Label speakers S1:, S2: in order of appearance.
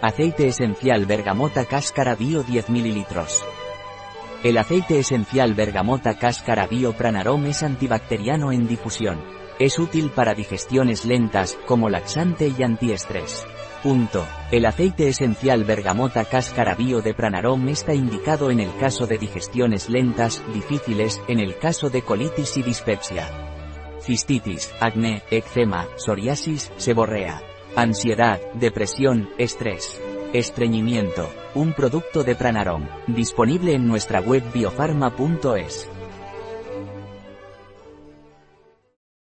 S1: Aceite esencial bergamota cáscara bio 10 ml. El aceite esencial bergamota cáscara bio Pranarom es antibacteriano en difusión. Es útil para digestiones lentas, como laxante y antiestrés. Punto. El aceite esencial bergamota cáscara bio de Pranarom está indicado en el caso de digestiones lentas, difíciles, en el caso de colitis y dispepsia. Cistitis, acné, eczema, psoriasis, seborrea. Ansiedad, depresión, estrés. Estreñimiento. Un producto de Pranarom. Disponible en nuestra web biofarma.es.